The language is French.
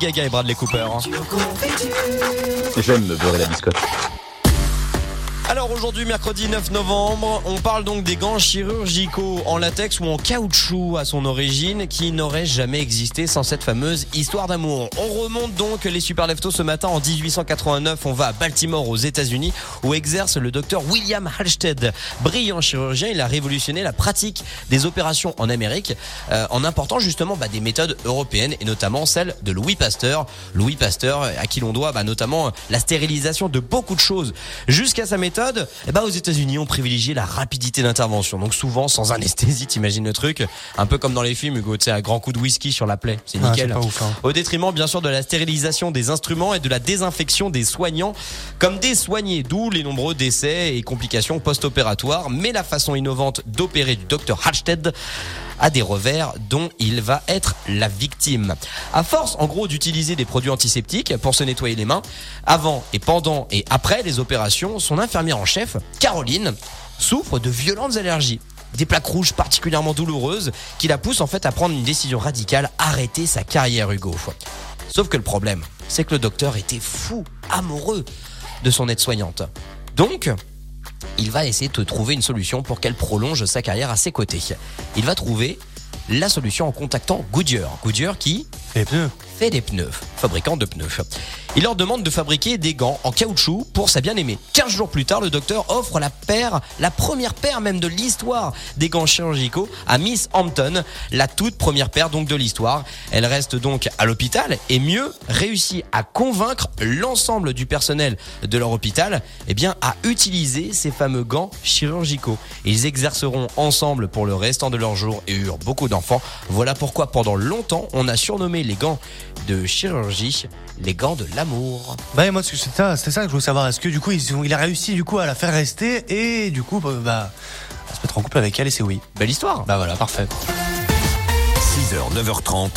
Gaga et Bradley Cooper. J'aime me beurrer la biscotte. Alors aujourd'hui, mercredi 9 novembre, on parle donc des gants chirurgicaux en latex ou en caoutchouc à son origine qui n'auraient jamais existé sans cette fameuse histoire d'amour. On remonte donc les super leftos ce matin en 1889. On va à Baltimore aux États-Unis où exerce le docteur William Halsted. Brillant chirurgien, il a révolutionné la pratique des opérations en Amérique euh, en important justement bah, des méthodes européennes et notamment celle de Louis Pasteur. Louis Pasteur à qui l'on doit bah, notamment la stérilisation de beaucoup de choses jusqu'à sa méthode eh ben, aux États-Unis, on privilégie la rapidité d'intervention. Donc souvent sans anesthésie, t'imagines le truc? Un peu comme dans les films, Hugo, tu sais, un grand coup de whisky sur la plaie. C'est Ah, nickel. pas ouf, hein. Au détriment, bien sûr, de la stérilisation des instruments et de la désinfection des soignants, comme des soignés, d'où les nombreux décès et complications post-opératoires. Mais la façon innovante d'opérer du docteur Halsted a des revers dont il va être la victime. À force, en gros, d'utiliser des produits antiseptiques pour se nettoyer les mains, avant et pendant et après les opérations, son infirmière en chef, Caroline, souffre de violentes allergies. Des plaques rouges particulièrement douloureuses qui la poussent en fait à prendre une décision radicale, arrêter sa carrière Hugo. Sauf que le problème, c'est que le docteur était fou, amoureux de son aide-soignante. Donc, il va essayer de trouver une solution pour qu'elle prolonge sa carrière à ses côtés. Il va trouver la solution en contactant Goodyear. Goodyear qui Les pneus. fait des pneus, fabricant de pneus. Il leur demande de fabriquer des gants en caoutchouc pour sa bien-aimée. 15 jours plus tard, le docteur offre la paire, la première paire même de l'histoire des gants chirurgicaux à Miss Hampton, la toute première paire donc de l'histoire. Elle reste donc à l'hôpital et mieux réussit à convaincre l'ensemble du personnel de leur hôpital eh bien, à utiliser ces fameux gants chirurgicaux. Ils exerceront ensemble pour le restant de leur jour et eurent beaucoup d'enfants. Voilà pourquoi pendant longtemps on a surnommé les gants de chirurgie les gants de l'amour. Bah, et moi, c'est ça, c'est ça que je voulais savoir. Est-ce que du coup, ils ont- il a réussi du coup à la faire rester et du coup, bah, bah, à se mettre en couple avec elle et c'est oui. Belle histoire Bah voilà, parfait. 6h, 9h30,